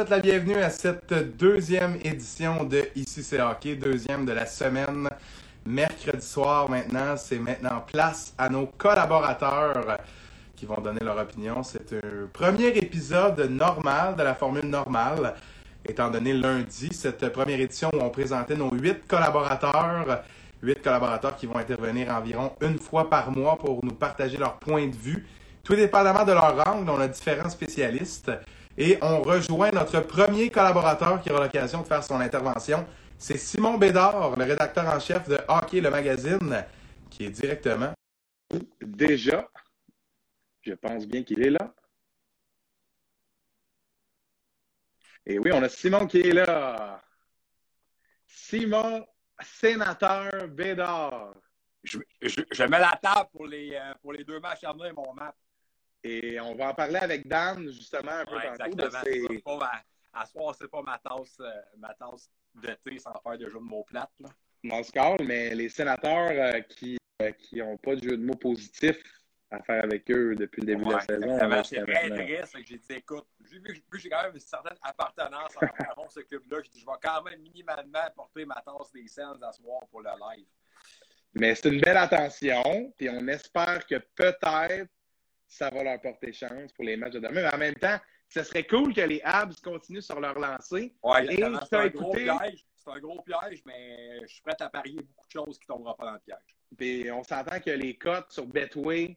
souhaite la bienvenue à cette deuxième édition de Ici c'est hockey, deuxième de la semaine. Mercredi soir maintenant, c'est maintenant place à nos collaborateurs qui vont donner leur opinion. C'est un premier épisode normal de la formule normale, étant donné lundi, cette première édition où on présentait nos huit collaborateurs. Huit collaborateurs qui vont intervenir environ une fois par mois pour nous partager leur point de vue. Tout dépendamment de leur angle, on a différents spécialistes. Et on rejoint notre premier collaborateur qui aura l'occasion de faire son intervention. C'est Simon Bédard, le rédacteur en chef de Hockey le magazine, qui est directement. Déjà, je pense bien qu'il est là. Et oui, on a Simon qui est là. Simon, sénateur Bédard. Je, je, mets la table pour les, euh, pour les deux matchs à venir, mon match. Et on va en parler avec Dan, justement, un peu ouais, tantôt. Exactement. Pas, à, à soir, c'est pas ma tasse, euh, ma tasse de thé sans faire de jeu de mots plates. Là. Non, se mais les sénateurs euh, qui n'ont pas de jeu de mots positif à faire avec eux depuis le début ouais, de la saison. C'est très triste que j'ai dit, écoute, vu que j'ai quand même une certaine appartenance à ce club-là, j'ai dit, je vais quand même minimalement porter ma tasse des scènes à soir pour le live. Mais c'est une belle attention, puis on espère que peut-être ça va leur porter chance pour les matchs de demain. Mais en même temps, ce serait cool que les Habs continuent sur leur lancée. Oui, c'est un, gros piège. C'est un gros piège, mais je suis prêt à parier beaucoup de choses qui ne tomberont pas dans le piège. Puis on s'entend que les cotes sur Betway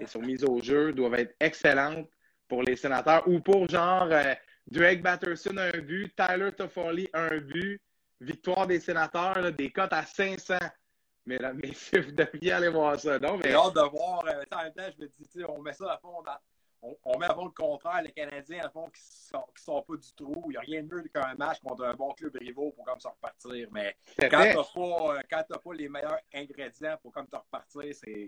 et sur mise au jeu doivent être excellentes pour les sénateurs ou pour genre euh, Drake Batterson un but, Tyler Toffoli un but, victoire des sénateurs, là, des cotes à 500. Mesdames, messieurs, vous devriez aller voir ça. Non, mais... J'ai hâte de voir. Euh, en même temps, je me dis, on met ça à fond dans... On, on, met à fond le contraire, les Canadiens, à fond, qui ne sont, pas du trou. Il n'y a rien de mieux qu'un match contre un bon club rivaux pour comme ça repartir. Mais quand tu n'as pas, euh, pas, les meilleurs ingrédients pour comme te repartir,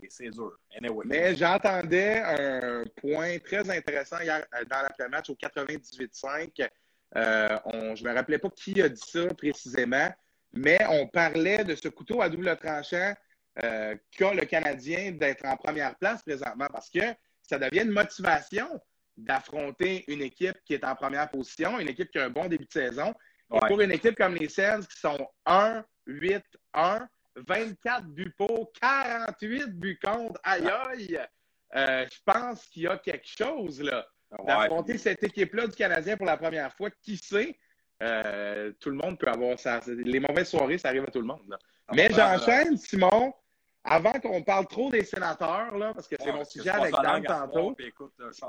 c'est dur. Anyway. Mais j'entendais un point très intéressant hier euh, dans l'après-match au 98.5. Euh, on, je ne me rappelais pas qui a dit ça précisément, mais on parlait de ce couteau à double tranchant euh, qu'a le Canadien d'être en première place présentement parce que ça devient une motivation d'affronter une équipe qui est en première position, une équipe qui a un bon début de saison. Et ouais. pour une équipe comme les Sens qui sont 1, 8, 1, 24 buts pour, 48 buts contre, aïe aïe, euh, je pense qu'il y a quelque chose là. D'affronter ouais. cette équipe-là du Canadien pour la première fois, qui sait? Euh, tout le monde peut avoir ça. Les mauvaises soirées, ça arrive à tout le monde. Là. Ah, Mais j'enchaîne, Simon, avant qu'on parle trop des sénateurs, là, parce que c'est ouais, mon sujet avec Dan tantôt.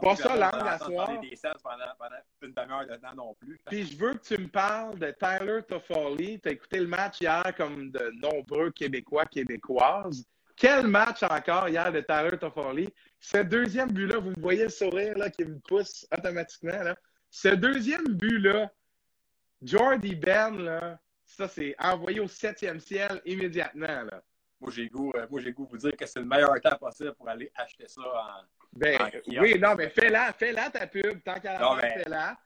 Pas ça langue à soir. des pendant, pendant une demi-heure dedans non plus. Puis je veux que tu me parles de Tyler Toffoli. Tu as écouté le match hier comme de nombreux Québécois, Québécoises. Quel match encore hier de Tyler Toffoli? Ce deuxième but-là, vous me voyez le sourire là, qui me pousse automatiquement. Là. Ce deuxième but-là, Jordy Ben, là, ça c'est envoyé au septième ciel immédiatement. Là. Moi, j'ai goût, euh, moi, j'ai goût vous dire que c'est le meilleur temps possible pour aller acheter ça en. Ben, en oui, non, mais fais-la, fais-la ta pub, tant qu'à la mais... fais-la.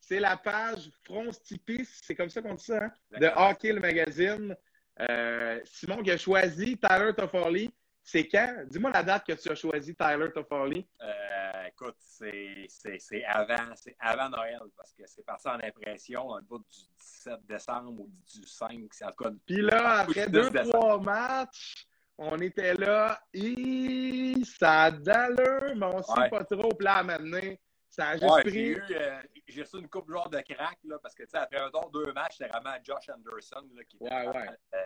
C'est la page France Tipeee, c'est comme ça qu'on dit ça, hein? de Hockey le magazine. Euh, Simon qui a choisi Tyler Toffoli. C'est quand? Dis-moi la date que tu as choisi Tyler Toffoli. Euh, écoute, c'est avant, avant Noël parce que c'est passé en impression dans le bout du 17 décembre ou du 5, c'est en tout cas. Puis là, après deux, trois matchs, on était là, et ça a d'allure, mais on ne sait ouais. pas trop. Puis là, à m'amener, ça a juste ouais, pris. J'ai reçu une coupe genre de crack, là, parce que, tu sais, après un temps, deux matchs, c'était vraiment Josh Anderson, là, qui ouais, ouais. Euh,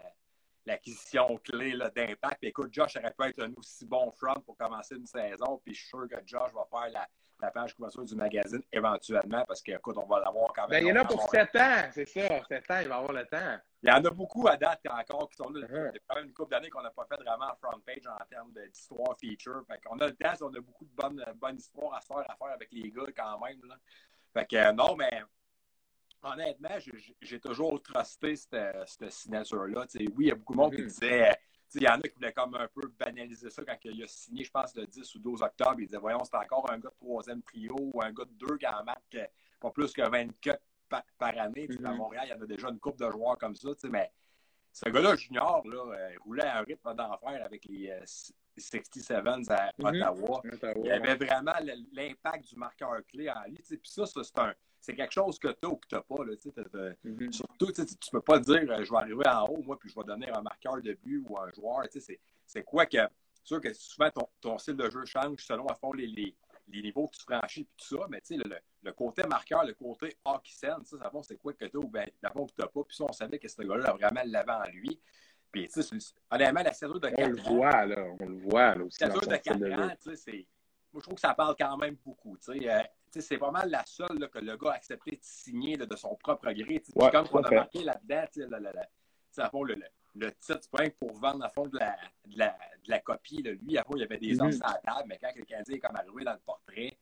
l'acquisition clé d'impact. Écoute, Josh aurait pu être un aussi bon front pour commencer une saison. Puis je suis sûr que Josh va faire la, la page couverture du magazine éventuellement parce qu'écoute, on va l'avoir quand même. Ben, il y en a pour 7 ans, c'est ça. 7 ans, il va avoir le temps. Il y en a beaucoup à date encore qui sont là. Uh -huh. Il y a quand même une couple d'années qu'on n'a pas fait vraiment front page en termes d'histoire feature. Fait qu'on a le temps, on a beaucoup de bonnes, bonnes histoires à faire, à faire avec les gars quand même. Là. Fait que euh, non, mais honnêtement, j'ai toujours trusté cette, cette signature-là. Oui, il y a beaucoup de monde qui disait. Il y en a qui voulaient comme un peu banaliser ça quand il a signé, je pense, le 10 ou 12 octobre. Il disait Voyons, c'est encore un gars de troisième trio ou un gars de deux qui en marque pas plus que 24 par, par année. Mm -hmm. À Montréal, il y en a déjà une couple de joueurs comme ça. Mais ce gars-là, junior, là, il roulait à un rythme d'enfer avec les euh, 67s à mm -hmm. Ottawa. Il y avait vraiment l'impact du marqueur clé en lui. Puis ça, ça c'est un c'est quelque chose que tu as ou que tu n'as pas. Là, Mhm. Surtout, tu ne peux pas dire euh, je vais arriver en haut, moi, puis je vais donner un marqueur de but ou un joueur. C'est, quoi que. C'est sûr que souvent ton, ton, style de jeu change selon à fond les, les, les niveaux que tu franchis et tout ça, mais le, le, côté marqueur, le côté hockey sense, ça, ça c'est quoi que tu as ou bien d'abord que tu n'as pas. Puis ça, on savait que ce gars-là a vraiment l'avant en lui. Puis, tu sais, honnêtement, la saison de 4 On le voit, là. On le voit, là, aussi. La saison de 4 ans, tu sais, c'est. Moi, je trouve que ça parle quand même beaucoup. Tu sais, euh, c'est pas mal la seule là, que le gars a accepté de signer là, de son propre gré. Ouais, comme on a marqué là-dedans, le, le, le, le, le titre, c'est pas pour vendre à fond de la, de la, de la copie. Là. Lui, avant, il y avait des Mhm. os à la table, mais quand quelqu'un dit comme arrivé dans le portrait,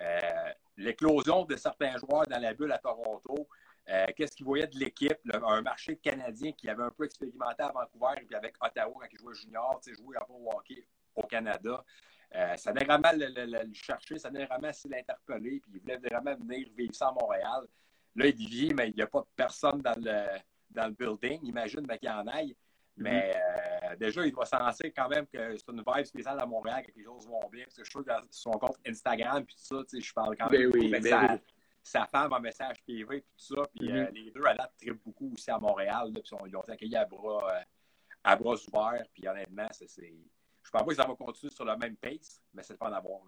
euh, l'éclosion de certains joueurs dans la bulle à Toronto, euh, qu'est-ce qu'il voyait de l'équipe, un marché canadien qui avait un peu expérimenté à Vancouver et puis avec Ottawa quand il jouait junior, jouer un peu au hockey au Canada. Euh, ça venait vraiment le, le, le, chercher, ça venait vraiment s'y l'interpeller, puis il voulait vraiment venir vivre ça à Montréal. Là, il vit, mais il n'y a pas de personne dans le, dans le building. Imagine qu'il y en aille. Mais euh, déjà, il doit sentir quand même que c'est une vibe spéciale à Montréal, que les choses vont bien. Parce que je trouve que son compte Instagram, puis tout ça, je parle quand même. Ben oui, mais ben oui. Sa, femme en message privé, puis tout ça. Puis Mm -hmm. euh, les deux, à date, trippent beaucoup aussi à Montréal. Là, puis ils ont été accueillis à bras, euh, à bras ouverts. Puis honnêtement, c'est. Je pense pas que ça va continuer sur le même pace, mais c'est pas en avoir.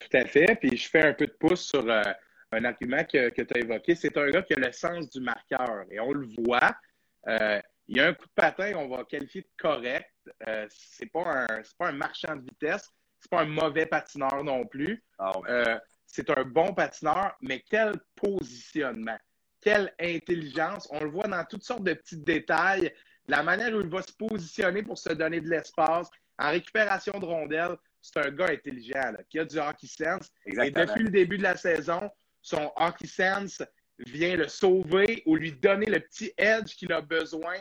Tout à fait. Puis je fais un peu de pouce sur euh, un argument que, que tu as évoqué. C'est un gars qui a le sens du marqueur. Et on le voit. Il y a un coup de patin, on va qualifier de correct. C'est pas un pas un marchand de vitesse. C'est pas un mauvais patineur non plus. Oh, c'est un bon patineur, mais quel positionnement, quelle intelligence. On le voit dans toutes sortes de petits détails. La manière où il va se positionner pour se donner de l'espace, en récupération de rondelles, c'est un gars intelligent là, qui a du hockey sense. Exactement. Et depuis le début de la saison, son hockey sense vient le sauver ou lui donner le petit edge qu'il a besoin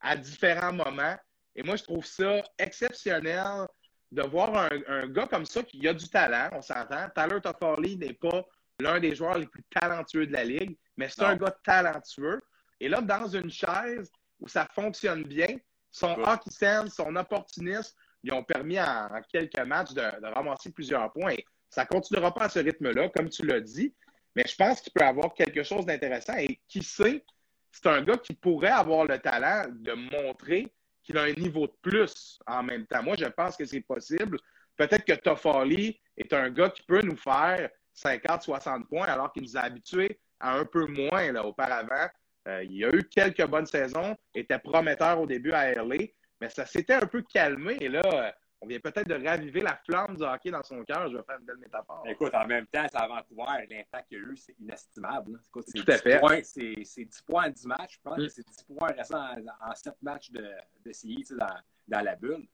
à différents moments. Et moi, je trouve ça exceptionnel de voir un, un gars comme ça qui a du talent, on s'entend. Tyler Toffoli n'est pas l'un des joueurs les plus talentueux de la ligue, mais c'est un gars talentueux. Et là, dans une chaise où ça fonctionne bien, son ouais. hockey sense, son opportunisme, ils ont permis en, en quelques matchs de, de, ramasser plusieurs points. Ça ne continuera pas à ce rythme-là, comme tu l'as dit, mais je pense qu'il peut avoir quelque chose d'intéressant. Et qui sait, c'est un gars qui pourrait avoir le talent de montrer qu'il a un niveau de plus en même temps. Moi, je pense que c'est possible. Peut-être que Toffoli est un gars qui peut nous faire 50-60 points alors qu'il nous a habitués à un peu moins là, auparavant. Euh, il a eu quelques bonnes saisons, était prometteur au début à LA, mais ça s'était un peu calmé. Et là, on vient peut-être de raviver la flamme du hockey dans son cœur. Je vais faire une belle métaphore. Écoute, en même temps, c'est à Vancouver, l'impact qu'il y a eu, c'est inestimable. Écoute, Tout à fait. C'est 10 points en 10 matchs. Je pense Mm. que c'est 10 points restant en, en 7 matchs de, de CI dans, dans la bulle.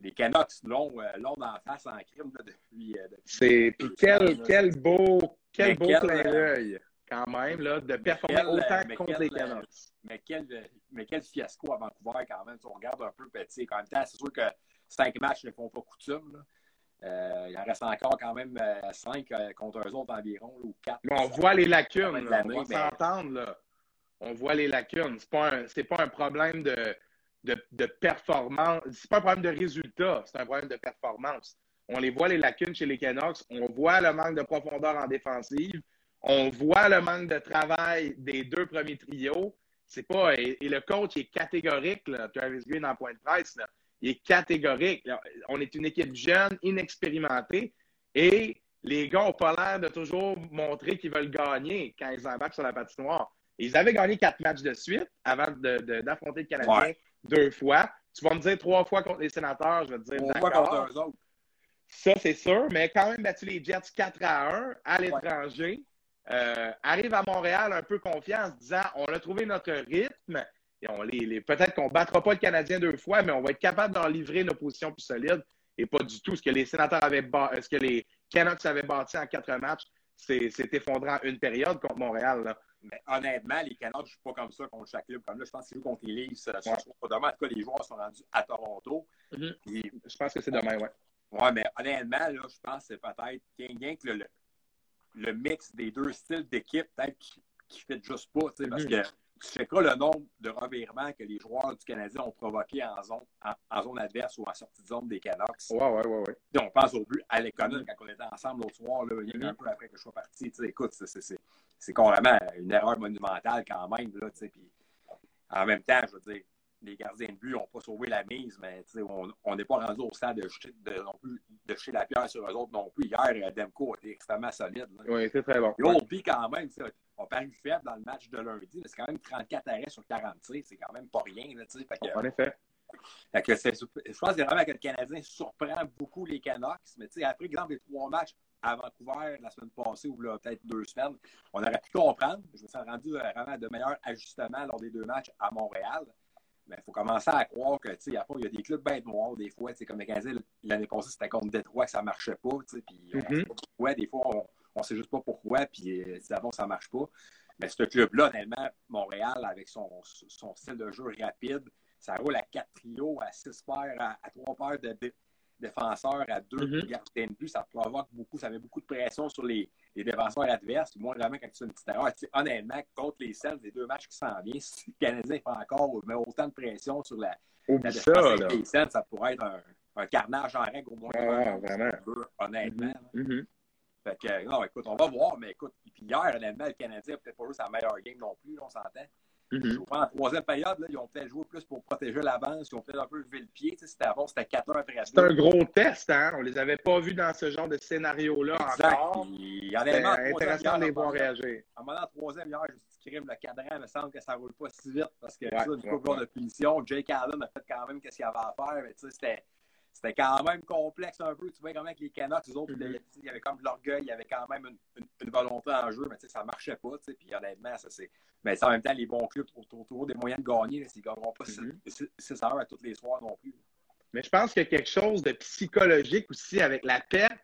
Les Canucks l'ont euh, en face en crime là, depuis. Euh, depuis c'est puis quel, beau, quel beau quel, clin euh, d'œil quand même là, de performer quel, autant contre quel, les Canucks. Mais quel, mais quel fiasco à Vancouver quand même. Si on regarde un peu petit. En même temps, c'est sûr que 5 matchs ne font pas coutume. Là. Euh, il en reste encore quand même 5 euh, contre eux autres environ, là, ou 4. Mais on voit les lacunes, là. on va s'entendre. On voit les lacunes. C'est pas un, c'est pas un problème de, de, de performance. C'est pas un problème de résultat, c'est un problème de performance. On les voit les lacunes chez les Canucks. On voit le manque de profondeur en défensive. On voit le manque de travail des deux premiers trios. C'est pas et, et le coach est catégorique, Travis Green en point de presse. Il est catégorique. On est une équipe jeune, inexpérimentée, et les gars n'ont pas l'air de toujours montrer qu'ils veulent gagner quand ils embarquent sur la patinoire. Ils avaient gagné quatre matchs de suite avant de- de- d'affronter le Canadien Ouais. deux fois. Tu vas me dire trois fois contre les sénateurs, je vais te dire voit d'accord. contre eux autres. Ça, c'est sûr, mais quand même battu les Jets 4 à 1 à l'étranger. Euh, arrive à Montréal un peu confiant en se disant on a trouvé notre rythme. Et on les, les- Peut-être qu'on ne battra pas le Canadien deux fois, mais on va être capable d'en livrer une opposition plus solide. Et pas du tout. Ce que les sénateurs avaient ce que les Canucks avaient bâti en quatre matchs, c'est c'est effondré en une période contre Montréal. là. Mais honnêtement, les Canucks ne jouent pas comme ça contre chaque club. Comme là, je pense qu'ils jouent contre les Leafs. ce Ouais. en tout cas, les joueurs sont rendus à Toronto. Mhm. Puis, Je pense que c'est demain, ouais. ouais, mais honnêtement, là, je pense que c'est peut-être rien, que le, le, le mix des deux styles d'équipe, peut-être qui ne fit juste pas. tu sais, Parce Mhm. que tu checkeras le nombre de revirements que les joueurs du Canadien ont provoqués en zone, en, zone adverse ou en sortie de zone des Canucks? Ouais, ouais, ouais, ouais. on pense au but à l'économie quand on était ensemble l'autre soir, là, il y a un peu après que je sois parti. écoute, c'est carrément une erreur monumentale quand même. Là, en même temps, je veux dire, les gardiens de but n'ont pas sauvé la mise, mais on n'est pas rendu au stade de jeter, de, non plus, de la pierre sur eux autres non plus. Hier, Demko était extrêmement solide. Oui, c'est très bon. Au pire, quand même, on faible dans le match de lundi, mais c'est quand même 34 arrêts sur 40 c'est quand même pas rien. Là, fait que, en effet. Fait que je pense vraiment que le Canadien surprend beaucoup les Canucks, mais après, exemple, les trois matchs à Vancouver la semaine passée ou peut-être deux semaines, on aurait pu comprendre. Je me suis rendu vraiment de meilleurs ajustements lors des deux matchs à Montréal. Mais il faut commencer à croire que, il y, a des clubs bêtes noirs, des fois, comme les Canadiens, l'année passée, c'était contre Détroit que ça ne marchait pas, puis mm-hmm. des fois, on ne sait juste pas pourquoi, puis euh, d'abord, ça ne marche pas. Mais ce club-là, honnêtement, Montréal, avec son, son, style de jeu rapide, ça roule à quatre trios, à six paires, à, trois paires de, défenseurs, à deux mm-hmm. gardiens de but. Ça provoque beaucoup, ça met beaucoup de pression sur les, les défenseurs adverses. Moi, vraiment, quand tu fais une petite erreur, honnêtement, contre les Celts, les deux matchs qui s'en viennent, si le Canadien fait encore met autant de pression sur la, la défense des ça pourrait être un, un, carnage en règle au moins. Ah, vraiment. honnêtement. Mm-hmm. Fait que, non, écoute, on va voir, mais écoute, puis hier, honnêtement, le Canadien n'a peut-être pas joué sa meilleure game non plus, on s'entend. Mm En troisième période, là, ils ont peut-être joué plus pour protéger l'avance, ils ont peut-être un peu levé le pied. C'était avant, c'était 4-1 après C'était un gros test, hein? On les avait pas vus dans ce genre de scénario-là encore. Puis, intéressant de les voir réagir. En moment troisième, hier, je suis crime le cadran, il me semble que ça ne roule pas si vite parce que ouais, du coup, de punition. Jake Allen a fait quand même ce qu'il avait à faire, mais tu sais, c'était c'était quand même complexe un peu. Tu vois, quand même, avec les Canucks, les autres, mm-hmm. il y avait comme de l'orgueil, il y avait quand même une, volonté en jeu, mais ça ne marchait pas. Puis honnêtement, ça c'est. Mais en même temps, les bons clubs trouvent toujours des moyens de gagner. Ils ne gagneront pas 6 mm-hmm. heures à toutes les soirs non plus. Mais je pense qu'il y a quelque chose de psychologique aussi avec la perte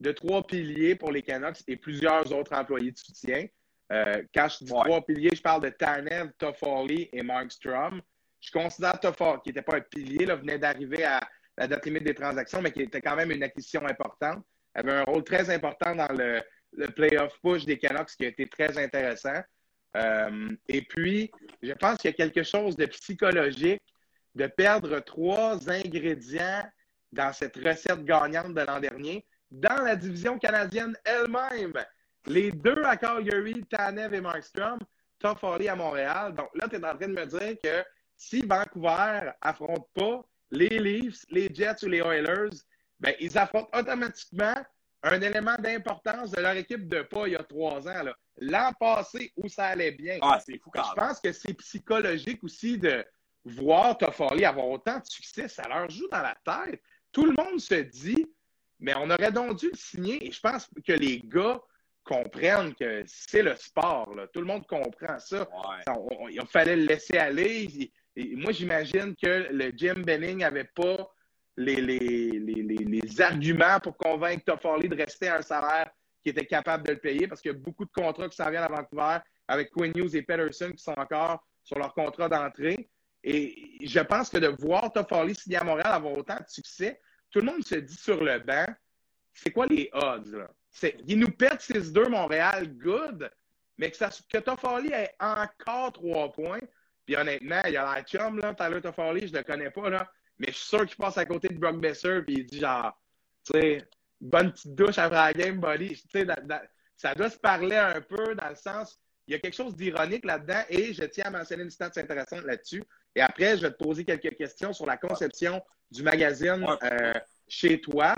de trois piliers pour les Canucks et plusieurs autres employés de soutien. Euh, quand je dis trois piliers, je parle de Tanev, Toffoli et Markstrom. Je considère Toffoli, qui n'était pas un pilier, là, venait d'arriver à, la date limite des transactions, mais qui était quand même une acquisition importante. Elle avait un rôle très important dans le, playoff push des Canucks, qui a été très intéressant. Euh, et puis, je pense qu'il y a quelque chose de psychologique de perdre trois ingrédients dans cette recette gagnante de l'an dernier dans la division canadienne elle-même. Les deux à Calgary, Tanev et Markstrom, Toffoli à Montréal. Donc là, tu es en train de me dire que si Vancouver affronte pas les Leafs, les Jets ou les Oilers, ben, ils affrontent automatiquement un élément d'importance de leur équipe de pas il y a trois ans. L'an passé, où ça allait bien. Ah, c'est fou Je pense que c'est psychologique aussi de voir Toffoli avoir autant de succès. Ça leur joue dans la tête. Tout le monde se dit, mais on aurait donc dû le signer. Et je pense que les gars comprennent que c'est le sport. Tout le monde comprend ça. il fallait le laisser aller moi, j'imagine que le Jim Benning n'avait pas les, arguments pour convaincre Toffoli de rester à un salaire qui était capable de le payer parce qu'il y a beaucoup de contrats qui s'en viennent à Vancouver avec Quinn Hughes et Peterson qui sont encore sur leur contrat d'entrée. Et je pense que de voir Toffoli signer à Montréal avoir autant de succès, tout le monde se dit sur le banc, c'est quoi les odds? Ils nous perdent 6-2 Montréal, good, mais que, ça, que Toffoli ait encore trois points, puis honnêtement, il y a la chum, là, Tyler Toffoli, je le connais pas, là, mais je suis sûr qu'il passe à côté de Brock Besser, puis il dit genre, tu sais, bonne petite douche après la game, buddy. Tu sais, ça doit se parler un peu dans le sens, il y a quelque chose d'ironique là-dedans, et je tiens à mentionner une stat intéressante là-dessus. Et après, je vais te poser quelques questions sur la conception du magazine euh, chez toi,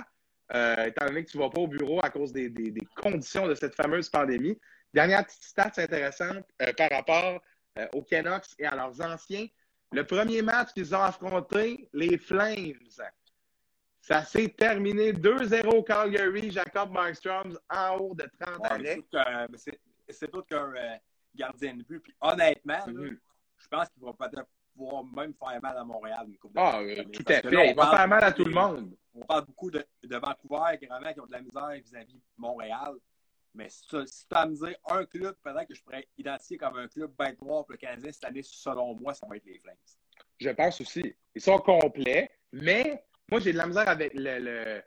euh, étant donné que tu ne vas pas au bureau à cause des, conditions de cette fameuse pandémie. Dernière petite stat intéressante euh, par rapport euh, aux Canucks et à leurs anciens. Le premier match qu'ils ont affronté, les Flames, ça s'est terminé 2-0 Calgary, Jacob Markstrom en haut de 30 années. C'est tout qu'un euh, gardien de but. Puis honnêtement, mm-hmm. je pense qu'il va peut-être pouvoir même faire mal à Montréal. Une coupe ah, euh, tout à fait. il va faire mal à tout le monde. On parle beaucoup de, de Vancouver, vraiment, qui ont de la misère vis-à-vis -vis Montréal. Mais si tu as à me dire un club, peut-être que je pourrais identifier comme un club bête noir pour le Canadien cette année, selon moi, ça va être les Flames. Je pense aussi. Ils sont complets, mais moi, j'ai de la misère avec le,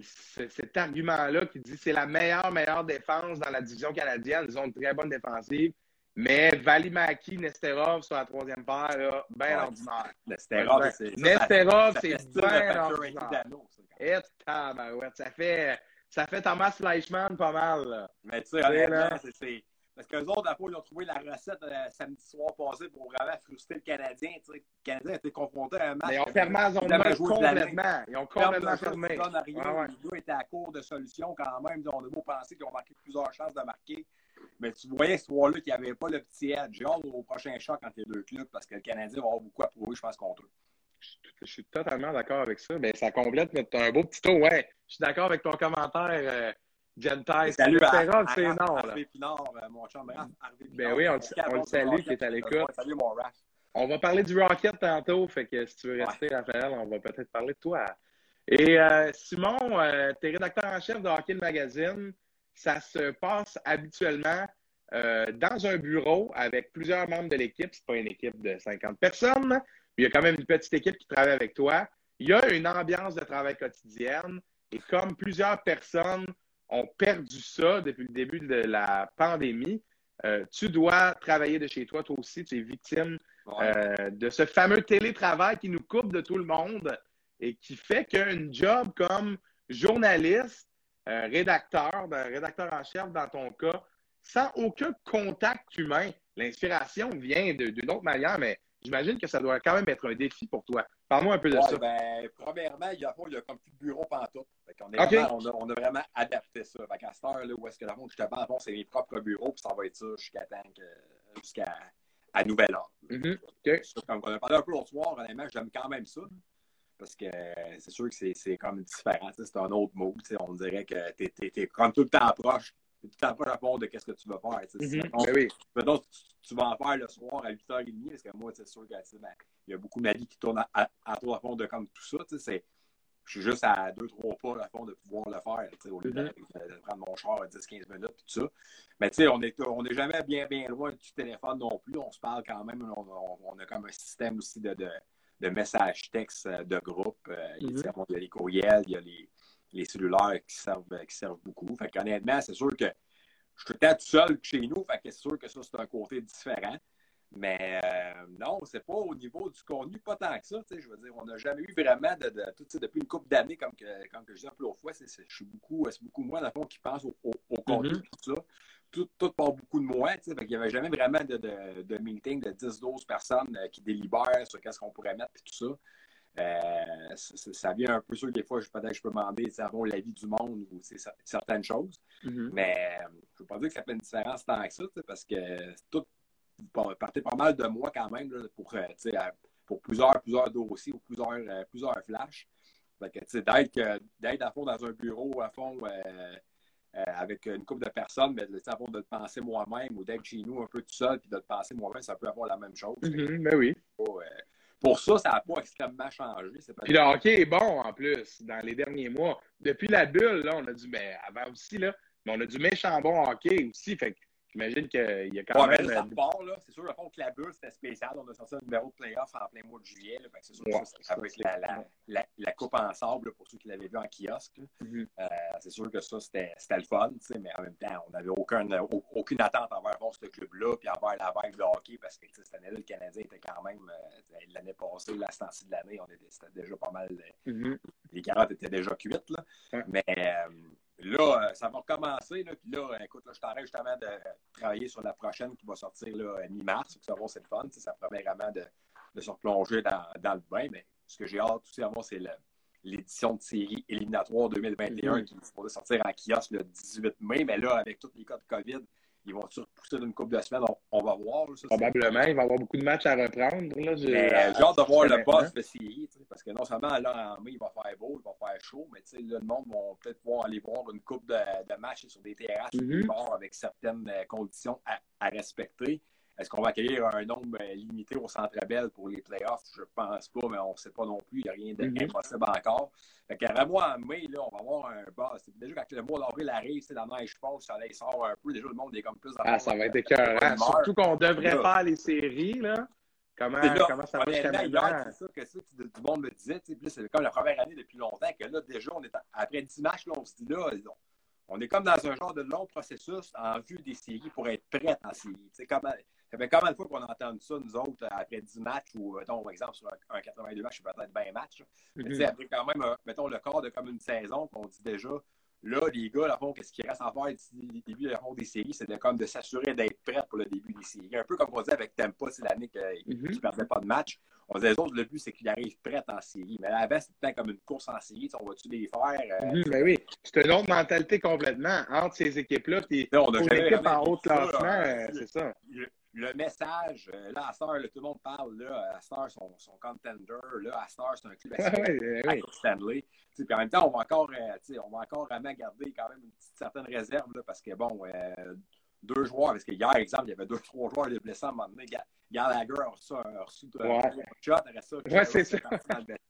cet argument-là qui dit que c'est la meilleure, meilleure défense dans la division canadienne. Ils ont une très bonne défensive. Mais Valimaki, Nesterov sur la troisième paire, là, bien Ouais. ordinaire. Nesterov, c'est. Nesterov, c'est bien ordinaire. Et tabarouette, ça fait, ça fait Thomas Fleischmann pas mal. là. Mais tu sais, honnêtement, c'est-. Parce qu'eux autres, après, ils ont trouvé la recette euh, samedi soir passé pour vraiment frustrer le Canadien. Le Canadien a été confronté à un match. Mais ils ont fermé la zone de complètement. Ils ont complètement fermé. Les gars étaient à court de solutions quand même. On a beau penser qu'ils ont marqué plusieurs chances de marquer. Mais tu voyais ce soir-là qu'il n'y avait pas le petit edge. J'ai hâte au prochain choc entre les deux clubs parce que le Canadien va avoir beaucoup à prouver, je pense, contre eux. Je suis totalement d'accord avec ça. Mais ça complète notre, un beau petit tour. Ouais, je suis d'accord avec ton commentaire, euh, Gentai. Salut à, Nesterov, à- c'est non. Harvey Pinard, euh, mon chum. Ben oui, on on le salue, qui est à l'écoute. Salut, mon Raph. On va parler du Rocket tantôt, fait que si tu veux rester, Raphaël, on va peut-être parler de toi. Et euh, Simon, euh, tu es rédacteur en chef de Hockey le Magazine. Ça se passe habituellement euh, dans un bureau avec plusieurs membres de l'équipe. C'est pas une équipe de 50 personnes, il y a quand même une petite équipe qui travaille avec toi. Il y a une ambiance de travail quotidienne. Et comme plusieurs personnes ont perdu ça depuis le début de la pandémie, euh, tu dois travailler de chez toi, toi aussi. Tu es victime euh, de ce fameux télétravail qui nous coupe de tout le monde et qui fait qu'un job comme journaliste, euh, rédacteur, ben, rédacteur en chef dans ton cas, sans aucun contact humain, l'inspiration vient d'une autre manière, mais j'imagine que ça doit quand même être un défi pour toi. Parle-moi un peu de Ouais, ça. ben, premièrement, il y a, il y a comme plus de bureau pantoute. Fait qu'on est vraiment- on, a, on a vraiment adapté ça. Fait qu'à cette heure, là, où est-ce que la te parle, bon, c'est mes propres bureaux, puis ça va être ça jusqu'à temps que, jusqu'à à nouvel ordre. Mhm. Ça, Comme on a parlé un peu l'autre soir, honnêtement, j'aime quand même ça. Parce que c'est sûr que c'est, comme différent. tu C'est un autre mot. tu On dirait que t'es, t'es, t'es comme tout le temps proche. Temps proche à fond de qu'est-ce que tu veux faire. tu mettons, Ben oui. Mettons, tu, tu vas en faire le soir à 8h30, parce que moi, c'est sûr tu sais, ben, il y a beaucoup de ma vie qui tourne à, à, à tour à fond de comme tout ça. tu je suis juste à 2-3 pas à fond de pouvoir le faire, tu au lieu de, Mhm. de prendre mon char à 10-15 minutes et tout ça. Mais tu sais, on n'est on est jamais bien, bien loin du téléphone non plus. On se parle quand même. On, on- on a comme un système aussi de, de, de messages textes euh, de groupe. Euh, il y a- Mhm. il y a les courriels, il y a les, les cellulaires qui servent, qui servent beaucoup. Fait qu'honnêtement, c'est sûr que je suis tout le temps tout seul chez nous. Fait que c'est sûr que ça, c'est un côté différent. Mais euh, non, c'est pas au niveau du contenu, pas tant que ça. Je veux dire, on n'a jamais eu vraiment de, de- tout, depuis une couple d'années, comme, que, comme que je disais un peu l'autre fois, c'est, c'est- je suis beaucoup, c'est beaucoup moi, dans le fond, qui pense au, au, au contenu, Mhm. tout ça. Tout, tout part beaucoup de moi. qu'il n'y avait jamais vraiment de, de, de meeting de 10-12 personnes euh, qui délibèrent sur qu'est-ce qu'on pourrait mettre et tout ça. Euh, ça, vient un peu sûr que des fois, je, peut-être que je peux demander tu sais, avoir l'avis du monde ou certaines choses. Mhm. Mais je ne veux pas dire que ça fait une différence tant que ça, tu sais, parce que tout vous partez pas mal de moi quand même là, pour, euh, pour plusieurs, plusieurs dossiers ou plusieurs, euh, plusieurs flashs. Fait que, tu sais, d'être, d'être à fond dans un bureau, à fond, euh, euh, avec une couple de personnes, mais à fond de le penser moi-même ou d'être chez nous un peu tout seul puis de le penser moi-même, ça peut avoir la même chose. Que, Mhm. Ben oui. euh, pour ça, ça n'a pas extrêmement changé. C'est pas Puis le hockey est bon en plus dans les derniers mois. Depuis la bulle, là, on a du. Ben, avant aussi, là, mais on a du méchant bon hockey aussi. Fait que j'imagine qu'il y a quand Ouais, même. ça euh, repart, là. C'est sûr, le fond que la bulle, c'était spécial. On a sorti un numéro de playoff en plein mois de juillet. c'est sûr que Ouais, avec la, la, la, la coupe en sable, là, pour ceux qui l'avaient vu en kiosque. Mhm. Euh, c'est sûr que ça, c'était le fun, mais en même temps, on n'avait aucun, au- aucune attente envers bon, ce club-là, puis envers la vague de hockey, parce que cette année-là, le Canadien était quand même, euh, l'année passée, la de l'année, on était, c'était déjà pas mal, euh, Mhm. les carottes étaient déjà cuites, là. Mais euh, là, euh, ça va recommencer, là, puis là, euh, écoute, je t'arrête justement de travailler sur la prochaine qui va sortir là, à mi-mars, ça va, c'est le fun, ça permet vraiment de, se replonger dans, le bain, mais ce que j'ai hâte aussi à voir, c'est l'édition de série éliminatoire 2021 Mhm. qui supposée sortir en kiosque le 18 mai, mais là, avec tous les cas de COVID, ils vont repousser d'une couple de semaines, on, on va voir. ça, Probablement, il va y avoir beaucoup de matchs à reprendre. Là, euh, j'ai hâte de voir le boss de parce que non seulement là, en mai, il va faire beau, il va faire chaud, mais là, le monde va peut-être pouvoir aller voir une coupe de, de matchs sur des terrasses, Mhm. bars avec certaines euh, conditions à, à respecter. Est-ce qu'on va accueillir un nombre euh, limité au Centre Bell pour les playoffs? Je pense pas, mais on ne sait pas non plus. Il n'y a rien d'impossible encore. Fait qu'à moi, en mai, là, on va avoir un boss. Déjà, quand le mois d'avril arrive, c'est la neige fond, le soleil sort un peu. Déjà, le monde est comme plus dans Ah, ça va être écœurant. Surtout qu'on devrait Là. faire les séries. Là. Comment, là, comment ça va c'est ça que ça, tout le monde me disait. C'est comme la première année depuis longtemps que là, déjà, on est à- après 10 matchs, là, on se dit là, on est comme dans un genre de long processus en vue des séries pour être prêt en série. Comment, ça fait combien de fois qu'on a entendu ça, nous autres, après 10 matchs ou, mettons, par exemple, sur un, 82 matchs, peut-être 20 matchs. Mais mm-hmm. après quand même, mettons, le quart de comme une saison qu'on dit déjà, Là, les gars, là, qu'est-ce qu'il reste à faire? D'ici le début des séries, c'est de, comme de s'assurer d'être prêt pour le début des séries. Un peu comme on disait avec Tempa, c'est l'année qu'ils ne perdaient pas de match. On disait, les autres, le but, c'est qu'ils arrivent prêts en série. Mais avant, c'était comme une course en série. On va-tu les faire? Euh, ben oui, c'est une autre mentalité complètement entre ces équipes-là. Puis, on a équipes en haut classement, euh, c'est ça le message, euh, là, à Star, tout le monde parle, là, à Star, son, son contender, là, à Star, c'est un club à oui, Stanley. Puis en même temps, on va encore, euh, on va encore vraiment garder quand même une petite, certaine réserve, là, parce que, bon, euh, deux joueurs, parce que hier, exemple, il y avait deux, trois joueurs de blessés à un moment donné. Gallagher a reçu, a reçu ouais. un shot, après ça, ouais, c'est ça.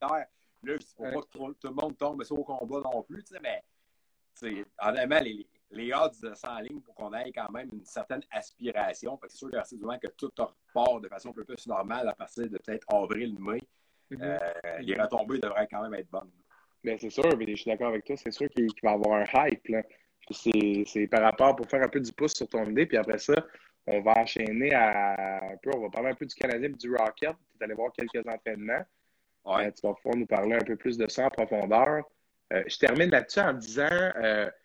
Dans le Là, c'est pour pas que tout, le monde tombe au combat non plus, mais, honnêtement, les, les odds sont en ligne pour qu'on ait quand même une certaine aspiration. Parce que c'est sûr que c'est du que tout repart de façon un peu plus normale à partir de peut-être avril-mai. Mm-hmm. Euh, les retombées devraient quand même être bonnes. Bien, c'est sûr, mais je suis d'accord avec toi. C'est sûr qu'il va y avoir un hype. C'est par rapport pour faire un peu du pouce sur ton idée. Puis après ça, on va enchaîner à un peu, on va parler un peu du Canadien et du Rocket. Tu es allé voir quelques entraînements. Euh, tu vas pouvoir nous parler un peu plus de ça en profondeur. Euh, je termine là-dessus en disant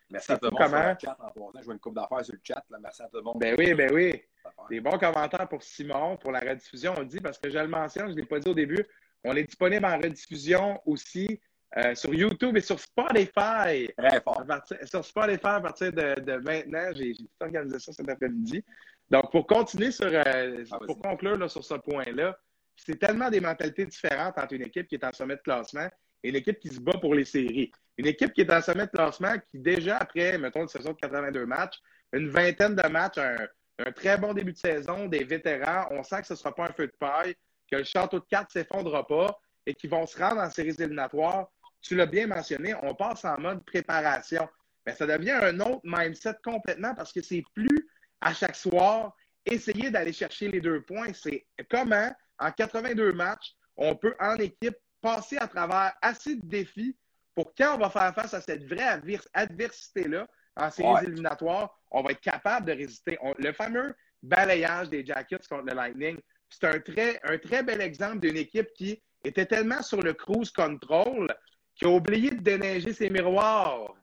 Merci à tout le monde comment... sur le chat en Je vois une coupe d'affaires sur le chat. Là. Merci à tout le monde. Ben oui, ben oui. Des bons commentaires pour Simon, pour la rediffusion. On dit, parce que je le mentionne, je ne l'ai pas dit au début, on est disponible en rediffusion aussi euh, sur YouTube et sur Spotify. Très fort. sur Spotify à partir de, maintenant. J'ai tout organisé ça cet après-midi. Donc, pour continuer sur, euh, ah, pour conclure là, sur ce point-là, c'est tellement des mentalités différentes entre une équipe qui est en sommet de classement et une équipe qui se bat pour les séries. Une équipe qui est en sommet de classement, qui déjà après, mettons, une saison de 82 matchs, une vingtaine de matchs, un, très bon début de saison, des vétérans, on sent que ce ne sera pas un feu de paille, que le château de cartes ne s'effondrera pas et qu'ils vont se rendre en séries éliminatoires. Tu l'as bien mentionné, on passe en mode préparation. Mais ça devient un autre mindset complètement parce que c'est plus à chaque soir essayer d'aller chercher les deux points. C'est comment, en 82 matchs, on peut en équipe passer à travers assez de défis pour quand on va faire face à cette vraie adversité-là en séries éliminatoires, on va être capable de résister. le fameux balayage des Jackets contre le Lightning, c'est un très, un très bel exemple d'une équipe qui était tellement sur le cruise control qu'il a oublié de déneiger ses miroirs.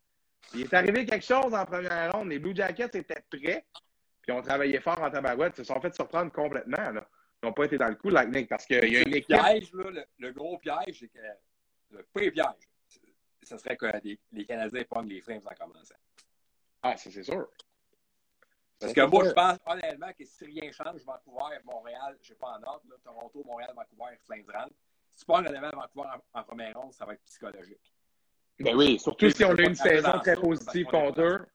Il est arrivé quelque chose en première ronde. Les Blue Jackets étaient prêts, puis ont travaillé fort en tabarouette. Ils se sont fait surprendre complètement. Là n'ont pas été dans le coup, Lightning, parce qu'il y a une équipe. Piège, le, gros piège, c'est que le pré piège, ce serait que les, Canadiens prennent les Flames en commençant. Ah, ça, c'est sûr. Parce que moi, je pense honnêtement que si rien change, Vancouver, Montréal, je ne sais pas en ordre, Toronto, Montréal, Vancouver, Flames rentrent. Si tu prends honnêtement Vancouver en, en première ronde, ça va être psychologique. Ben oui, surtout si on a une saison très positive contre eux.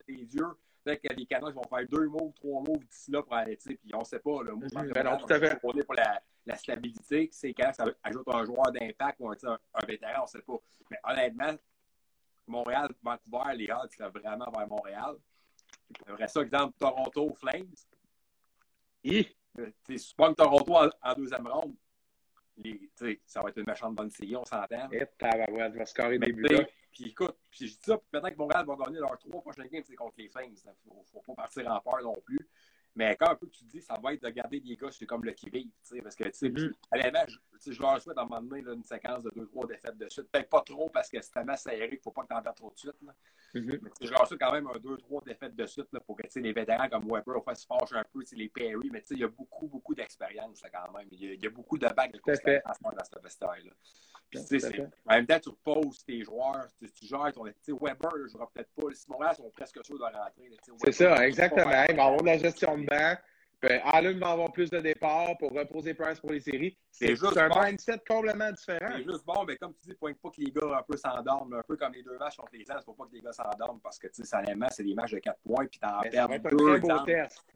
Peut-être que les Canucks vont faire deux moves, trois moves d'ici là pour aller, puis on ne sait pas. Là, moi, ben non, tout à fait. Pour la, la stabilité, c'est quand ça ajoute un joueur d'impact ou un, un, vétéran, on ne sait pas. Mais honnêtement, Montréal, Vancouver, les odds, c'est vraiment vers Montréal. Après ça, exemple, Toronto, Flames. Et, tu sais, que Toronto en, en deuxième ronde, les, ça va être une méchante bonne série, on s'entend. Et tabarouette, va scorer des buts Puis écoute, puis je dis ça, peut-être que Montréal va gagner leurs trois prochains games contre les Flames. Il ne faut, pas partir en peur non plus. Mais quand un peu tu dis, ça va être de garder des gars, c'est comme le qui vive, parce que, tu sais, mm-hmm. je, je leur souhaite à un moment donné une séquence de deux, trois défaites de suite. Peut-être pas trop, parce que c'est tellement serré qu'il ne faut pas que tu en perdes trop de suite. Là. Mm-hmm. mais, je leur souhaite quand même un deux, trois défaites de suite, là, pour que, les vétérans comme Weber, au fait, se fâchent un peu, les Perry, mais il y a beaucoup, beaucoup d'expérience, quand même. Il y, a, beaucoup de bagues de constance dans ce vestiaire-là. Puis, tu sais, en même temps, tu reposes tes joueurs, tu, tu gères ton. Tu sais, Weber, je ne peut-être pas. Les Montréal sont presque sûrs de rentrer. C'est ça, exactement. Il va avoir de la gestion de banc. Allen va avoir plus de départs pour reposer Price pour les séries. C'est juste un mindset complètement différent. C'est juste bon, mais comme tu dis, faut pas que les gars un peu s'endorment, un peu comme les deux matchs contre les ne faut pas que les gars s'endorment parce que, tu sais, c'est des matchs de 4 points, puis t'en perds deux.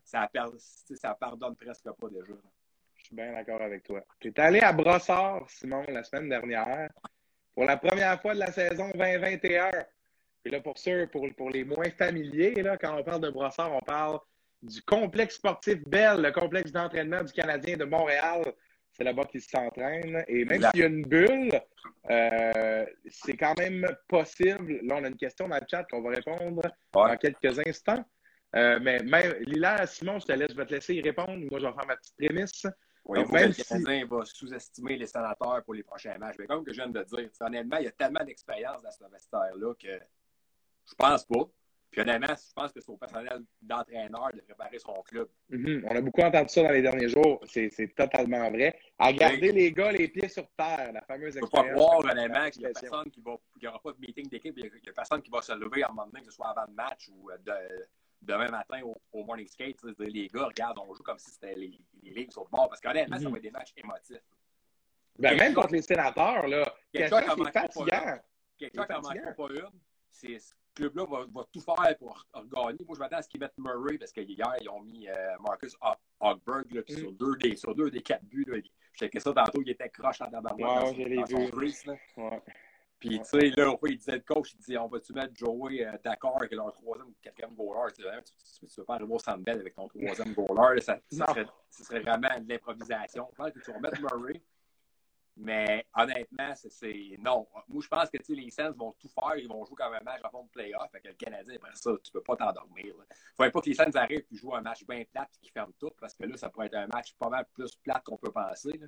Ça, ça pardonne presque pas déjà. Je suis bien d'accord avec toi. Tu es allé à Brossard, Simon, la semaine dernière, pour la première fois de la saison 2021. Et là, pour ceux, pour, pour les moins familiers, là, quand on parle de Brossard, on parle du complexe sportif Bell, le complexe d'entraînement du Canadien de Montréal. c'est là-bas qu'ils s'entraînent. Et même s'il y a une bulle, euh, c'est quand même possible. Là, on a une question dans le chat qu'on va répondre dans quelques instants. Euh, mais même, Lila, Simon, je, te laisse, je vais te laisser y répondre. Moi, je vais faire ma petite prémisse. Oui, Donc, même le Canadien va sous-estimer les sénateurs pour les prochains matchs. Mais comme que je viens de dire, honnêtement, il y a tellement d'expérience dans ce vestiaire-là que je pense pas. Puis honnêtement, je pense que c'est au personnel d'entraîneur de préparer son club. Mm-hmm. On a beaucoup entendu ça dans les derniers jours. C'est totalement vrai. À garder les gars les pieds sur terre, la fameuse expérience. Il ne faut pas croire honnêtement qu'il n'y a personne qui va. N'y aura pas de meeting d'équipe, il n'y a, personne qui va se lever à un moment donné, que ce soit avant le match ou euh, de, demain matin au, morning skate. Les gars, regarde, on joue comme si c'était les, les ligues sur le bord. Parce qu'honnêtement, mm-hmm. ça va être des matchs émotifs. Ben, même contre les sénateurs, là, quelqu'un qui est fatigant. Quelqu'un qui n'en manque pas une, c'est club-là va, tout faire pour gagner. Moi, je m'attends à ce qu'ils mettent Murray parce qu'hier, ils ont mis euh, Marcus Hogberg là, mm. sur, deux des, sur deux des quatre buts. Là, je checkais ça tantôt, il était croche en tabac. Ouais, l'ai vu. Ouais. Puis, tu sais, là, il disait le coach, il disait on va-tu mettre Joey euh, d'accord avec leur troisième ou quatrième goaler? Tu ne tu, tu, veux pas arriver au Sandbell avec ton troisième goaler, ça, ça, serait, ça serait vraiment de l'improvisation. Je pense que tu vas mettre Murray. Mais honnêtement, c'est non. Moi, je pense que les Sens vont tout faire. Ils vont jouer comme un match à fond de playoff. Fait que le Canadien, après ça, tu peux pas t'endormir. Il ne faudrait pas que les Sens arrivent et jouent un match bien plate et qu'ils ferment tout parce que là, ça pourrait être un match pas mal plus plate qu'on peut penser.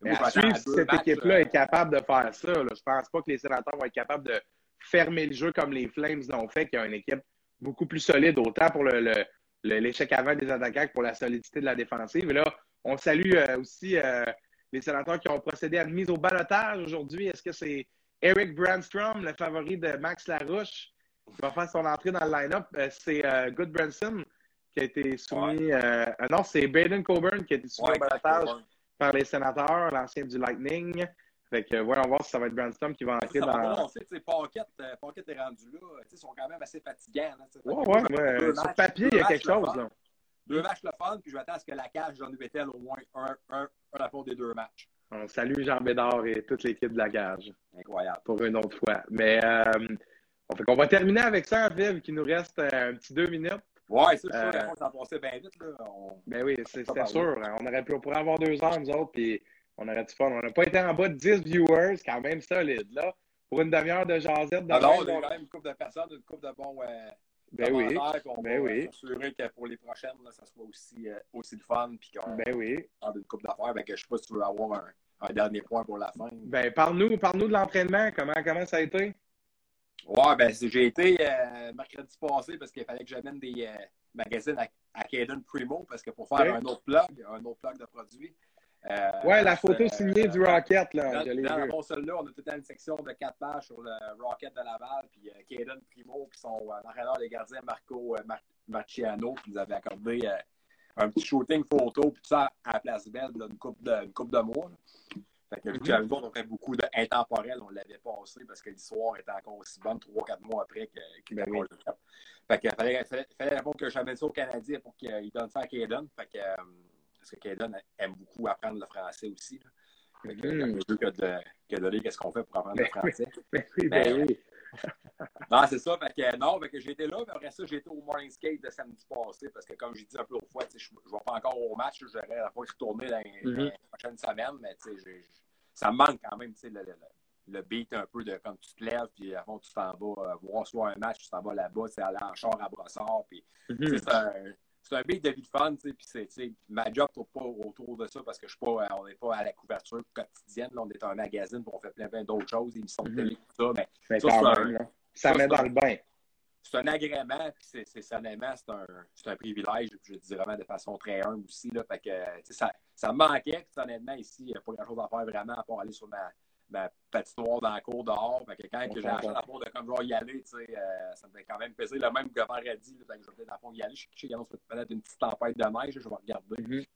Mais moi, si cette équipe-là est capable de faire ça, là, je pense pas que les sénateurs vont être capables de fermer le jeu comme les Flames l'ont fait, qui a une équipe beaucoup plus solide, autant pour l'échec le, avant des attaquants que pour la solidité de la défensive. Et là, on salue euh, aussi. Euh, les sénateurs qui ont procédé à une mise au balotage aujourd'hui. Est-ce que c'est Eric Brandstrom, le favori de Max Larouche, qui va faire son entrée dans le line-up? Euh, c'est euh, Good Branson qui a été soumis. Euh, non, c'est Baden Coburn qui a été soumis au balotage par les sénateurs, l'ancien du Lightning. Fait que, voyons voir si ça va être Brandstrom qui va entrer dans. On sait, Pocket, Pocket est rendu là. Ils sont quand même assez fatigants. Oui, ouais, ouais. Sur papier, il y a quelque chose. Là. Deux matchs le fun, puis je m'attends à ce que la cage Jean Bétel au moins un, un, un à fond des deux matchs. On salue Jean Bédard et toute l'équipe de la cage. Incroyable. Pour une autre fois. Mais euh, on fait qu'on va terminer avec ça, Viv, qui nous reste euh, un petit deux minutes. Ouais, c'est sûr, euh, on s'en passait bien vite. Là. Ben oui, c'est sûr. On, aurait pu, on pourrait avoir deux heures, nous autres, puis on aurait du fun. On n'a pas été en bas de 10 viewers, quand même solide, là. Pour une demi-heure de jasette. Alors, on a quand même une couple de personnes, une couple de bons. Ben oui. ben va oui. s'assurer que pour les prochaines, là, ça soit aussi, euh, aussi le fun. Puis qu'on ben oui. d'une coupe d'affaires. Ben, que je sais pas si tu veux avoir un, un dernier point pour la fin. Ben, parle-nous parle de l'entraînement. Comment, comment ça a été? Ouais, ben, j'ai été euh, mercredi passé parce qu'il fallait que j'amène des euh, magazines à, à Caden Primo parce que pour faire un autre plug, un autre plug de produits. Euh, ouais, la photo signée du Rocket, là. Dans, dans la console-là, on a toute une section de quatre pages sur le Rocket de Laval, puis euh, Caden Primo, puis son euh, entraîneur des gardiens, Marco euh, Marciano, qui nous avait accordé euh, un petit shooting photo, puis tout ça à la place belle, là, une, coupe de, une coupe de mois. Là. Fait que, mm -hmm. on fait beaucoup d'intemporels, on l'avait passé parce que l'histoire était encore aussi bonne 3-4 mois après qu'il qu ben oui. Fait qu'il fallait, fallait, fallait que j'amène ça au Canadien pour qu'il donne ça à Caden. Fait que, parce que Kaden aime beaucoup apprendre le français aussi. Là. Fait que, mm. mieux que de, que de lire qu'est-ce qu'on fait pour apprendre le français. Ben oui, ben oui. non, c'est ça. Fait que, non, fait que j'étais là, mais après ça, j'étais au morning skate de samedi passé parce que, comme j'ai dit un peu fois, je ne vais pas encore au match. J'aurais la fois retourner dans, mm -hmm. dans les prochaines semaines, mais ça me manque quand même, le, le, le, beat un peu de quand tu te lèves, puis avant tu t'en vas euh, voir soit un match, tu t'en vas là-bas, c'est aller en char à brossard, puis mm -hmm. c'est un c'est un beat de vie de fun, tu sais, puis ma job ne pas autour de ça parce que je suis pas, euh, on n'est pas à la couverture quotidienne, là, on est un magazine, pour on fait plein, plein d'autres choses, émissions de mm-hmm. télé, tout ça, mais, ça, un, ça, met dans le bain. C'est un agrément, puis c'est, c'est, c'est un, un privilège, puis je dis vraiment de façon très humble aussi, là, fait que, ça, ça me manquait, puis honnêtement, ici, il n'y a pas grand-chose à faire vraiment à part aller sur ma, ma patinoire dans la cour dehors. Fait que quand j'ai acheté la peau de comme genre y aller, tu sais, euh, ça me fait quand même peser le même que vendredi. Là, fait que je vais peut-être dans y aller. Je sais qu'il y a peut-être une petite tempête de neige, je vais regarder. Mm-hmm.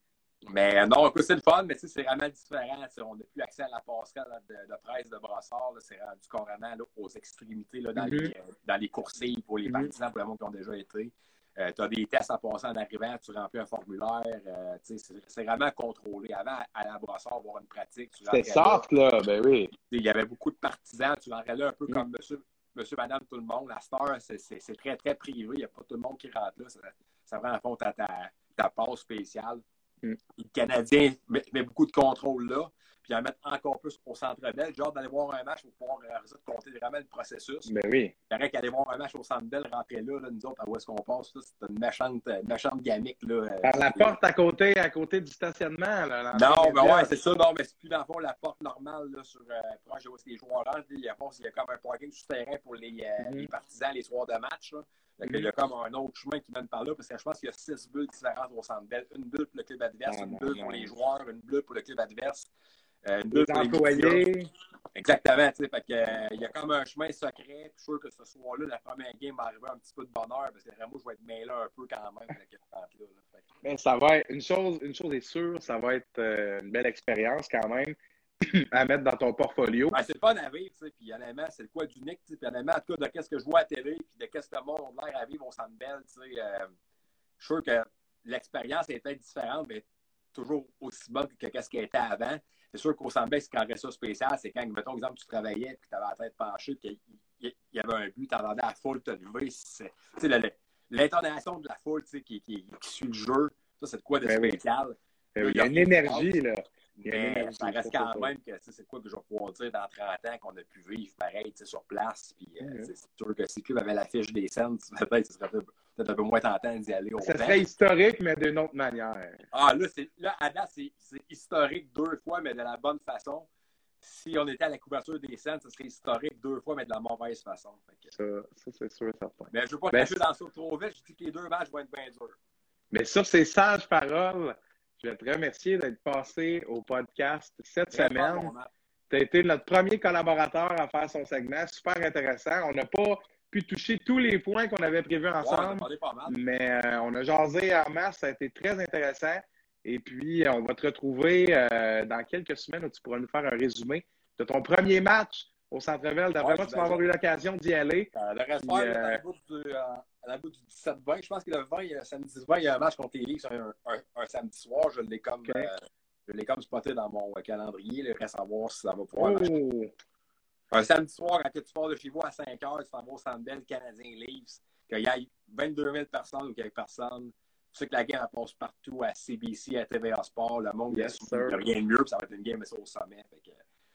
Mais euh, non, c'est le fun, mais c'est vraiment différent. On n'a plus accès à la passerelle de, de, presse de brassard. C'est rendu carrément là, aux extrémités là, dans, mm -hmm. les, euh, dans les coursives pour les mm-hmm. partisans, pour les gens qui ont déjà été. Euh, tu as des tests à passer en arrivant, tu remplis un formulaire. Euh, c'est vraiment contrôlé. Avant, à la brossard, avoir une pratique. C'était soft, là. Ben oui. Il y avait beaucoup de partisans. Tu rentrais là un peu mm. comme monsieur, monsieur, madame, tout le monde. La star, c'est très, très privé. Il n'y a pas tout le monde qui rentre là. Ça, ça prend à fond ta, ta, ta passe spéciale. Mm. Le Canadien met, beaucoup de contrôle là puis en mettre encore plus au centre belle. J'ai hâte d'aller voir un match pour pouvoir euh, compter vraiment le processus. Ben oui. Il y qu'aller voir un match au centre belle, rentrer là, là nous autres, à où est-ce qu'on passe, c'est une méchante, méchante gamique. Là, euh, Par la porte à côté, à côté du stationnement. Là, non, ben ouais, c'est ça. Non, mais c'est plus dans le fond la porte normale là, sur euh, proche de où les joueurs rentrent. Il y, a, il y a comme un parking terrain pour les, euh, mm-hmm. les partisans les soirs de match. Il y a mm-hmm. comme un autre chemin qui mène par là, parce que je pense qu'il y a six bulles différentes au centre belle. Une bulle pour le club adverse, ah, une bulle pour les joueurs, une bulle pour le club adverse. Euh, deux employés. Exactement, tu sais, fait que, euh, il y a comme un chemin secret. Je suis sûr que ce soir-là, la première game va arriver un petit peu de bonheur parce que vraiment, je vais être mêlé un peu quand même avec cette là Mais ça va être une chose, une chose est sûre, ça va être euh, une belle expérience quand même à mettre dans ton portfolio. Ben, c'est pas à vivre, tu sais, puis honnêtement, c'est le quoi d'unique, tu sais, puis honnêtement, en tout cas, de qu'est-ce que je vois à télé, puis de qu'est-ce que le monde a l'air à vivre au Centre Bell, tu sais, je suis sûr que l'expérience est peut-être différente, mais toujours aussi bonne que qu'est-ce qu'elle était avant. C'est sûr qu'au Sandbell, ce qui rendrait ça spécial, c'est quand, mettons, exemple, tu travaillais et que tu avais la tête penchée, qu'il y avait un but, tu entendais la foule te lever. L'intonation de la foule qui, qui, qui, suit le jeu, ça, c'est de quoi de ben spécial. Ben il y a une énergie, là. Mais ça reste quand même que c'est quoi que je vais pouvoir dire dans 30 ans qu'on a pu vivre pareil sur place. Puis euh, c'est sûr que si le club avait l'affiche des scènes, peut-être ce serait peut-être un peu moins tentant d'y aller. Au ça serait historique, mais d'une autre manière. Ah, là, là à c'est historique deux fois, mais de la bonne façon. Si on était à la couverture des scènes, ce serait historique deux fois, mais de la mauvaise façon. Ça, ça c'est sûr et certain. Mais je ne veux pas ben, cacher dans ça trop vite. Je dis que les deux matchs vont être bien durs. Mais sur ces sages paroles, je vais te remercier d'être passé au podcast cette semaine. Tu as été notre premier collaborateur à faire son segment. Super intéressant. On n'a pas pu toucher tous les points qu'on avait prévus ensemble. mais euh, on a jasé en masse. Ça a été très intéressant. Et puis, on va te retrouver euh, dans quelques semaines où tu pourras nous faire un résumé de ton premier match au Centre-Ville. D'après moi, tu vas avoir eu l'occasion d'y aller. Euh, le reste, euh, à la bout du 17-20, je pense que le 20, samedi 20, il y a un match contre les Leafs un, un, samedi soir. Je l'ai comme, euh, comme spoté dans mon calendrier. Il reste à voir si ça va pouvoir oh. Un samedi soir, quand tu pars de chez vous à 5 h, tu t'en vas au Centre Canadien Leafs, qu'il y ait 22 000 personnes ou quelques personnes. Tu sais que la game passe partout à CBC, à TVA Sport. Le monde, yes, il n'y a rien de mieux, puis ça va être une game au sommet.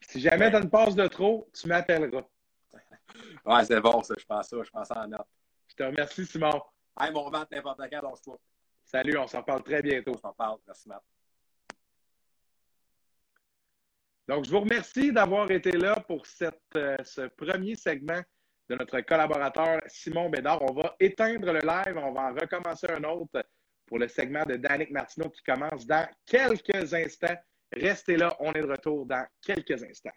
Si jamais tu as une passe de trop, tu m'appelleras. ouais, c'est bon, ça. Je pense ça. Je pense ça en note. Je te remercie, Simon. Hey, mon Matt, n'importe quand, lâche-toi. Salut, on s'en parle très bientôt. On s'en parle. Merci, Matt. Donc, je vous remercie d'avoir été là pour cette, euh, ce premier segment de notre collaborateur Simon Bédard. On va éteindre le live, on va en recommencer un autre pour le segment de Danick Martineau qui commence dans quelques instants. Restez là, on est de retour dans quelques instants.